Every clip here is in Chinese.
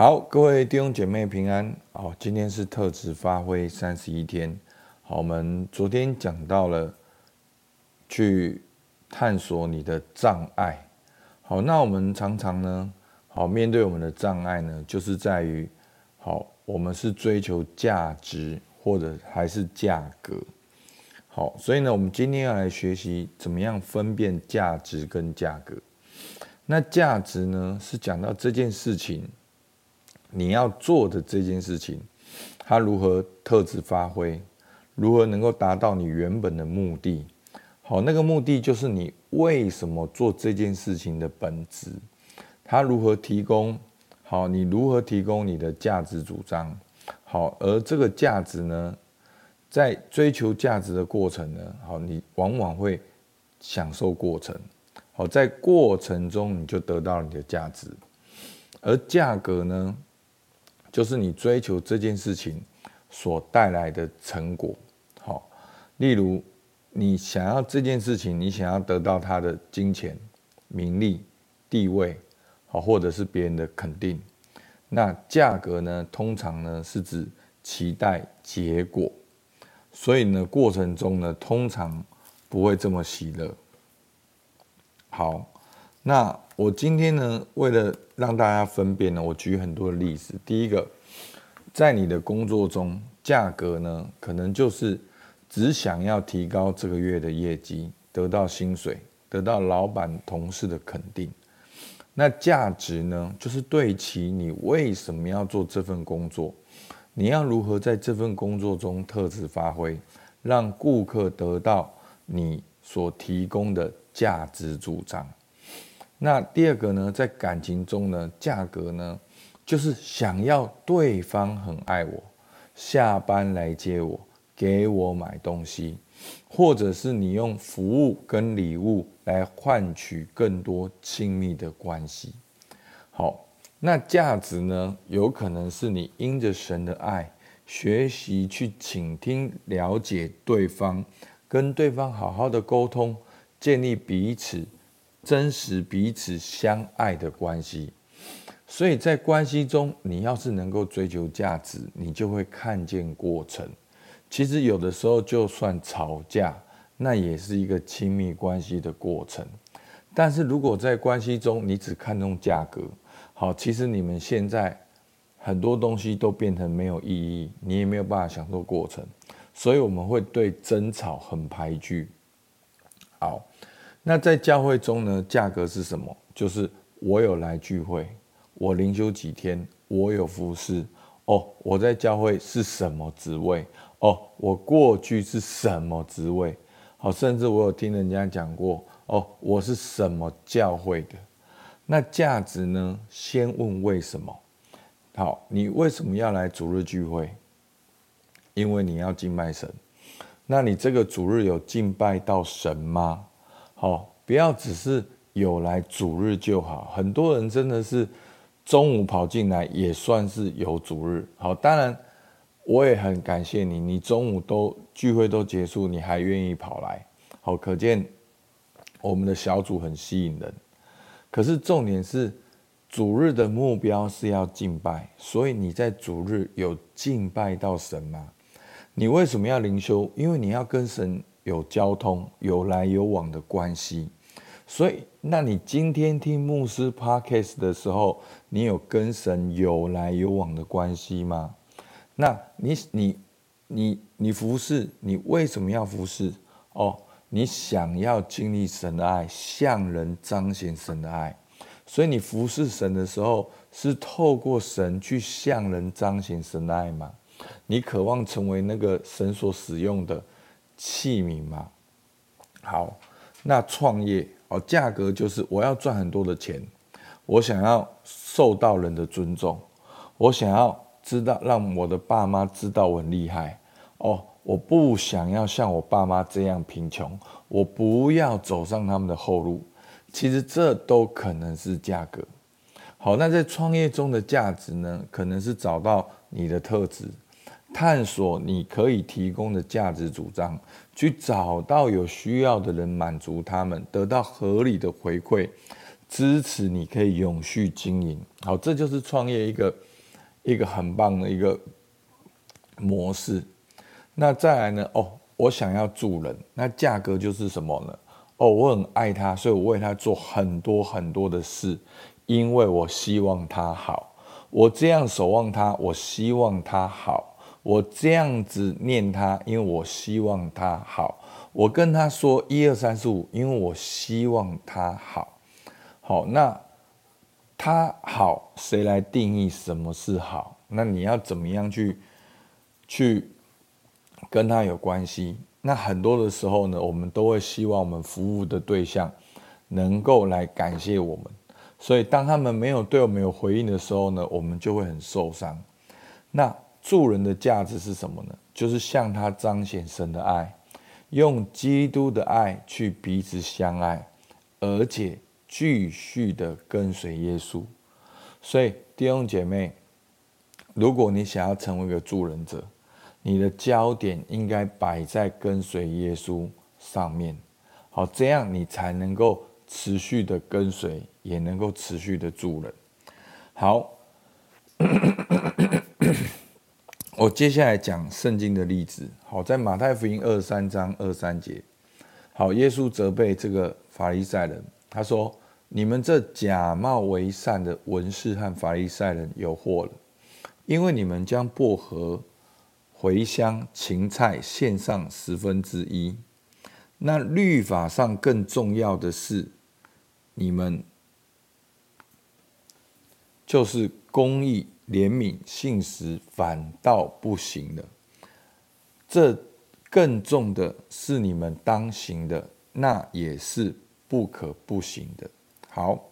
好，各位弟兄姐妹平安。好，今天是特质发挥三十一天。好，我们昨天讲到了去探索你的障碍。好，那我们常常呢，好，面对我们的障碍呢，就是在于，好，我们是追求价值或者还是价格。好，所以呢，我们今天要来学习怎么样分辨价值跟价格。那价值呢，是讲到这件事情。你要做的这件事情，它如何特质发挥，如何能够达到你原本的目的？好，那个目的就是你为什么做这件事情的本质，它如何提供？好，你如何提供你的价值主张？好，而这个价值呢，在追求价值的过程呢，好，你往往会享受过程。好，在过程中你就得到了你的价值，而价格呢？就是你追求这件事情所带来的成果，好，例如你想要这件事情，你想要得到他的金钱、名利、地位，好，或者是别人的肯定，那价格呢，通常呢是指期待结果，所以呢，过程中呢，通常不会这么喜乐。好，那我今天呢，为了让大家分辨呢，我举很多的例子。第一个，在你的工作中，价格呢，可能就是只想要提高这个月的业绩，得到薪水，得到老板同事的肯定。那价值呢，就是对齐你为什么要做这份工作，你要如何在这份工作中特质发挥，让顾客得到你所提供的价值主张。那第二个呢，在感情中呢，价格呢，就是想要对方很爱我，下班来接我，给我买东西，或者是你用服务跟礼物来换取更多亲密的关系。好，那价值呢，有可能是你因着神的爱，学习去倾听、了解对方，跟对方好好的沟通，建立彼此。真实彼此相爱的关系，所以在关系中，你要是能够追求价值，你就会看见过程。其实有的时候，就算吵架，那也是一个亲密关系的过程。但是如果在关系中，你只看重价格，好，其实你们现在很多东西都变成没有意义，你也没有办法享受过程，所以我们会对争吵很排拒。好。那在教会中呢，价格是什么？就是我有来聚会，我灵修几天，我有服侍哦。我在教会是什么职位？哦，我过去是什么职位？好，甚至我有听人家讲过哦，我是什么教会的？那价值呢？先问为什么？好，你为什么要来主日聚会？因为你要敬拜神。那你这个主日有敬拜到神吗？好，不要只是有来主日就好。很多人真的是中午跑进来也算是有主日。好，当然我也很感谢你，你中午都聚会都结束，你还愿意跑来。好，可见我们的小组很吸引人。可是重点是主日的目标是要敬拜，所以你在主日有敬拜到神吗？你为什么要灵修？因为你要跟神。有交通、有来有往的关系，所以，那你今天听牧师 Podcast 的时候，你有跟神有来有往的关系吗？那你、你、你、你服侍，你为什么要服侍？哦，你想要经历神的爱，向人彰显神的爱，所以你服侍神的时候，是透过神去向人彰显神的爱吗？你渴望成为那个神所使用的器皿吗？好，那创业哦，价格就是我要赚很多的钱，我想要受到人的尊重，我想要知道让我的爸妈知道我很厉害哦，我不想要像我爸妈这样贫穷，我不要走上他们的后路。其实这都可能是价格。好，那在创业中的价值呢？可能是找到你的特质。探索你可以提供的价值主张，去找到有需要的人，满足他们，得到合理的回馈，支持你可以永续经营。好，这就是创业一个一个很棒的一个模式。那再来呢？哦，我想要助人，那价格就是什么呢？哦，我很爱他，所以我为他做很多很多的事，因为我希望他好。我这样守望他，我希望他好。我这样子念他，因为我希望他好。我跟他说一二三四五，因为我希望他好。好，那他好，谁来定义什么是好？那你要怎么样去去跟他有关系？那很多的时候呢，我们都会希望我们服务的对象能够来感谢我们。所以当他们没有对我们有回应的时候呢，我们就会很受伤。那助人的价值是什么呢？就是向他彰显神的爱，用基督的爱去彼此相爱，而且继续的跟随耶稣。所以弟兄姐妹，如果你想要成为一个助人者，你的焦点应该摆在跟随耶稣上面。好，这样你才能够持续的跟随，也能够持续的助人。好。我接下来讲圣经的例子。好，在马太福音二三章二三节，好，耶稣责备这个法利赛人，他说：“你们这假冒为善的文士和法利赛人有祸了，因为你们将薄荷、茴香、芹菜献上十分之一，那律法上更重要的是，你们就是公义。”怜悯信实反倒不行了，这更重的是你们当行的，那也是不可不行的。好，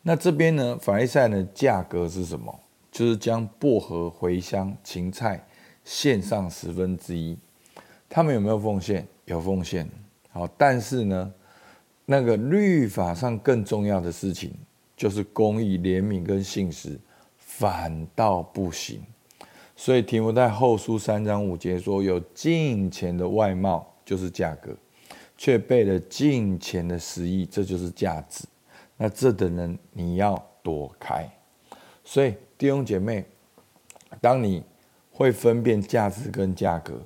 那这边呢，法利赛的价格是什么？就是将薄荷、茴香、芹菜献上十分之一。他们有没有奉献？有奉献。好，但是呢，那个律法上更重要的事情，就是公义、怜悯跟信实。反倒不行，所以提摩太后书三章五节说：“有金钱的外貌就是价格，却背了金钱的实意，这就是价值。那这等人你要躲开。所以弟兄姐妹，当你会分辨价值跟价格，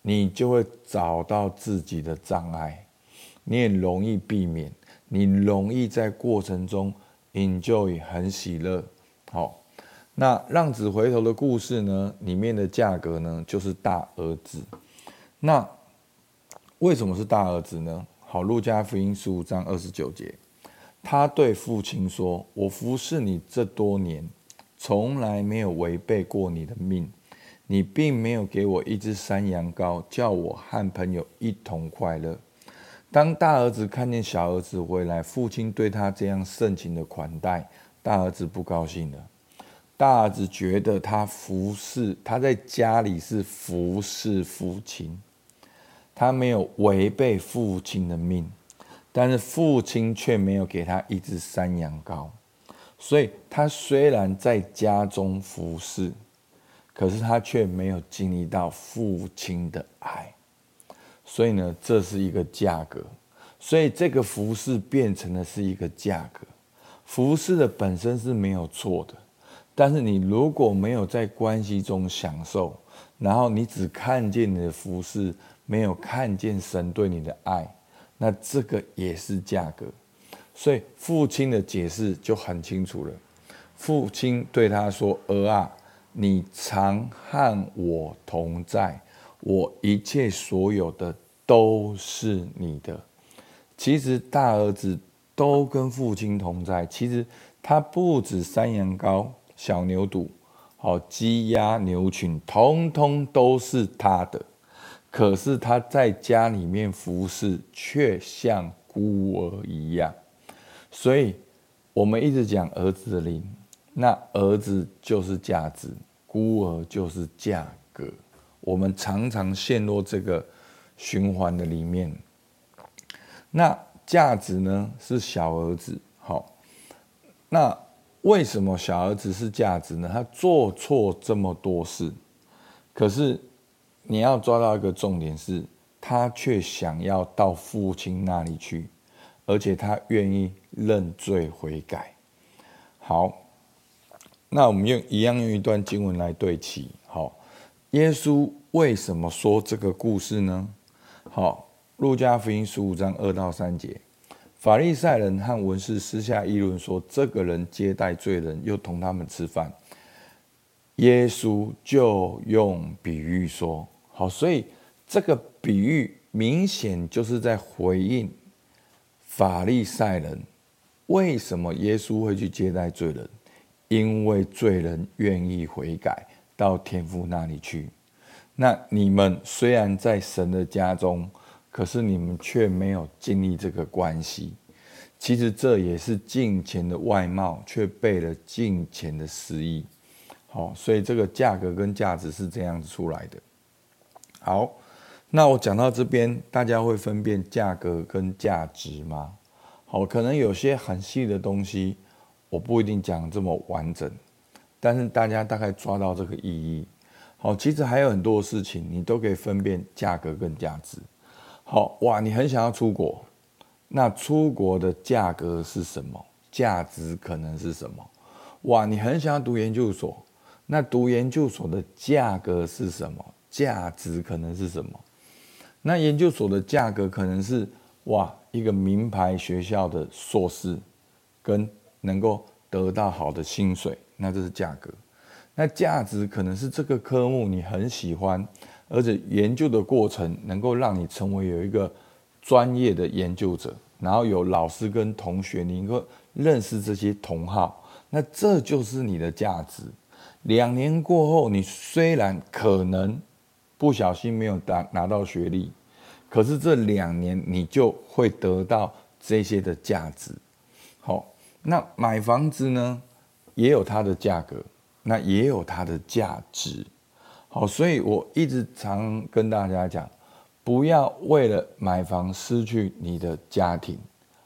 你就会找到自己的障碍，你也容易避免，你容易在过程中 enjoy 很喜乐，好。那浪子回头的故事呢？里面的价格呢，就是大儿子。那为什么是大儿子呢？好，路加福音十五章二十九节，他对父亲说：“我服侍你这多年，从来没有违背过你的命。你并没有给我一只山羊羔，叫我和朋友一同快乐。”当大儿子看见小儿子回来，父亲对他这样盛情的款待，大儿子不高兴了。大儿子觉得他服侍，他在家里是服侍父亲，他没有违背父亲的命，但是父亲却没有给他一只山羊羔，所以他虽然在家中服侍，可是他却没有经历到父亲的爱，所以呢，这是一个价格，所以这个服侍变成的是一个价格，服侍的本身是没有错的。但是你如果没有在关系中享受，然后你只看见你的服饰，没有看见神对你的爱，那这个也是价格。所以父亲的解释就很清楚了。父亲对他说：“儿啊，你常和我同在，我一切所有的都是你的。”其实大儿子都跟父亲同在。其实他不止山羊羔。小牛犊，好鸡鸭牛群，通通都是他的。可是他在家里面服侍，却像孤儿一样。所以，我们一直讲儿子的灵，那儿子就是价值，孤儿就是价格。我们常常陷入这个循环的里面。那价值呢？是小儿子。好，那。为什么小儿子是价值呢？他做错这么多事，可是你要抓到一个重点是，他却想要到父亲那里去，而且他愿意认罪悔改。好，那我们用一样用一段经文来对齐。好，耶稣为什么说这个故事呢？好，路加福音十五章二到三节，法利赛人和文士私下议论说，这个人接待罪人，又同他们吃饭。耶稣就用比喻说：好，所以这个比喻明显就是在回应法利赛人。为什么耶稣会去接待罪人？因为罪人愿意悔改，到天父那里去。那你们虽然在神的家中，可是你们却没有经历这个关系。其实这也是金钱的外貌，却背了金钱的实意。好，所以这个价格跟价值是这样子出来的。好，那我讲到这边，大家会分辨价格跟价值吗？好，可能有些很细的东西，我不一定讲这么完整，但是大家大概抓到这个意义。好，其实还有很多事情，你都可以分辨价格跟价值。好哇，你很想要出国，那出国的价格是什么？价值可能是什么？哇，你很想要读研究所，那读研究所的价格是什么？价值可能是什么？那研究所的价格可能是哇，一个名牌学校的硕士，跟能够得到好的薪水，那这是价格。那价值可能是这个科目你很喜欢，而且研究的过程能够让你成为有一个专业的研究者，然后有老师跟同学，你能够认识这些同好，那这就是你的价值。两年过后，你虽然可能不小心没有拿拿到学历，可是这两年你就会得到这些的价值。好，那买房子呢，也有它的价格。那也有它的价值，好，所以我一直常跟大家讲，不要为了买房失去你的家庭。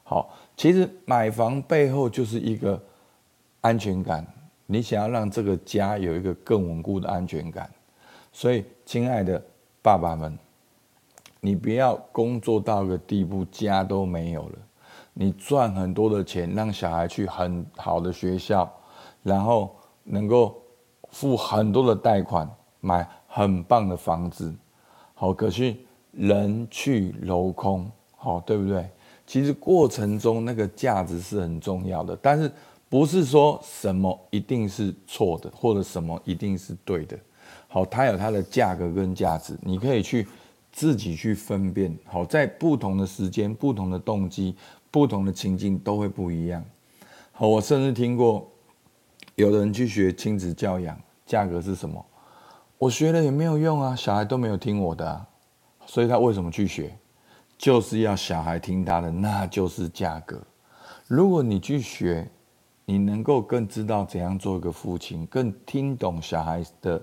好，其实买房背后就是一个安全感，你想要让这个家有一个更稳固的安全感。所以，亲爱的爸爸们，你不要工作到个地步，家都没有了。你赚很多的钱，让小孩去很好的学校，然后。能够付很多的贷款，买很棒的房子，好，可是人去楼空，好，对不对？其实过程中那个价值是很重要的，但是不是说什么一定是错的，或者什么一定是对的。好，它有它的价格跟价值，你可以去自己去分辨。好，在不同的时间、不同的动机、不同的情境都会不一样。好，我甚至听过。有的人去学亲子教养，价格是什么？我学了也没有用啊，小孩都没有听我的啊，所以他为什么去学？就是要小孩听他的，那就是价格。如果你去学，你能够更知道怎样做一个父亲，更听懂小孩的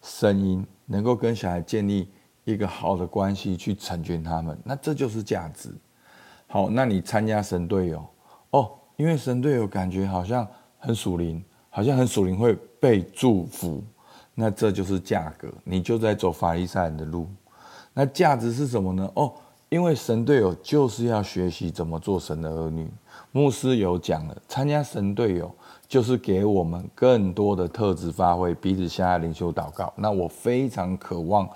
声音，能够跟小孩建立一个好的关系，去成全他们，那这就是价值。好，那你参加神队友哦，因为神队友感觉好像很属灵。好像很属灵会被祝福，那这就是价格，你就在走法利赛人的路。那价值是什么呢？哦，因为神队友就是要学习怎么做神的儿女。牧师有讲了，参加神队友就是给我们更多的特质发挥，彼此相爱、灵修、祷告。那我非常渴望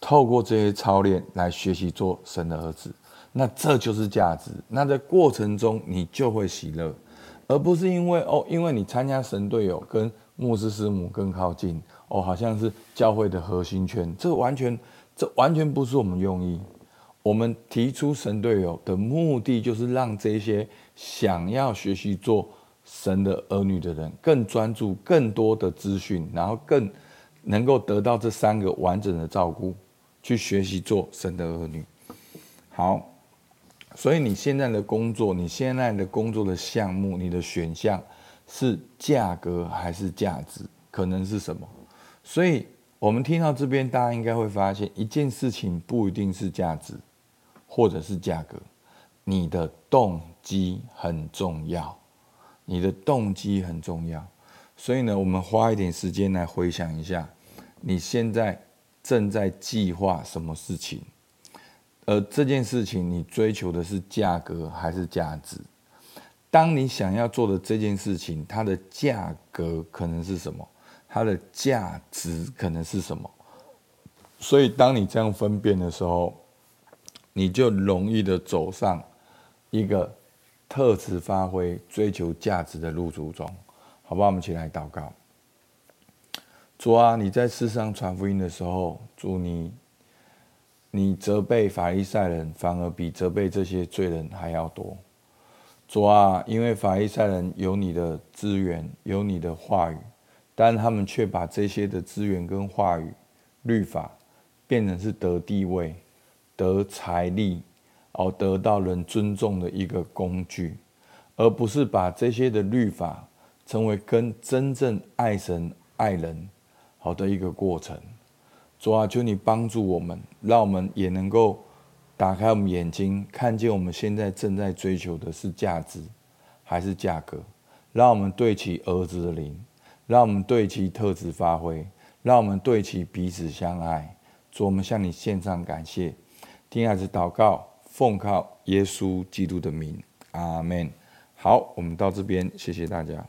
透过这些操练来学习做神的儿子。那这就是价值。那在过程中你就会喜乐。而不是因为哦，因为你参加神队友跟牧师师母更靠近哦，好像是教会的核心圈，这完全这完全不是我们用意。我们提出神队友的目的，就是让这些想要学习做神的儿女的人更专注、更多的资讯，然后更能够得到这三个完整的照顾，去学习做神的儿女。好。所以你现在的工作，你现在的工作的项目，你的选项是价格还是价值？可能是什么？所以我们听到这边，大家应该会发现，一件事情不一定是价值，或者是价格，你的动机很重要，你的动机很重要。所以呢，我们花一点时间来回想一下，你现在正在计划什么事情？而这件事情，你追求的是价格还是价值？当你想要做的这件事情，它的价格可能是什么？它的价值可能是什么？所以，当你这样分辨的时候，你就容易的走上一个特质发挥、追求价值的路途中，好不好？我们一起来祷告。主啊，你在世上传福音的时候，祝你。你责备法利赛人，反而比责备这些罪人还要多。主啊，因为法利赛人有你的资源，有你的话语，但他们却把这些的资源跟话语、律法，变成是得地位、得财力，而得到人尊重的一个工具，而不是把这些的律法成为跟真正爱神、爱人好的一个过程。主啊，求你帮助我们，让我们也能够打开我们眼睛，看见我们现在正在追求的是价值还是价格。让我们对齐儿子的灵，让我们对其特质发挥，让我们对其彼此相爱。主，我们向你献上感谢，听孩子祷告，奉靠耶稣基督的名，阿门。好，我们到这边，谢谢大家。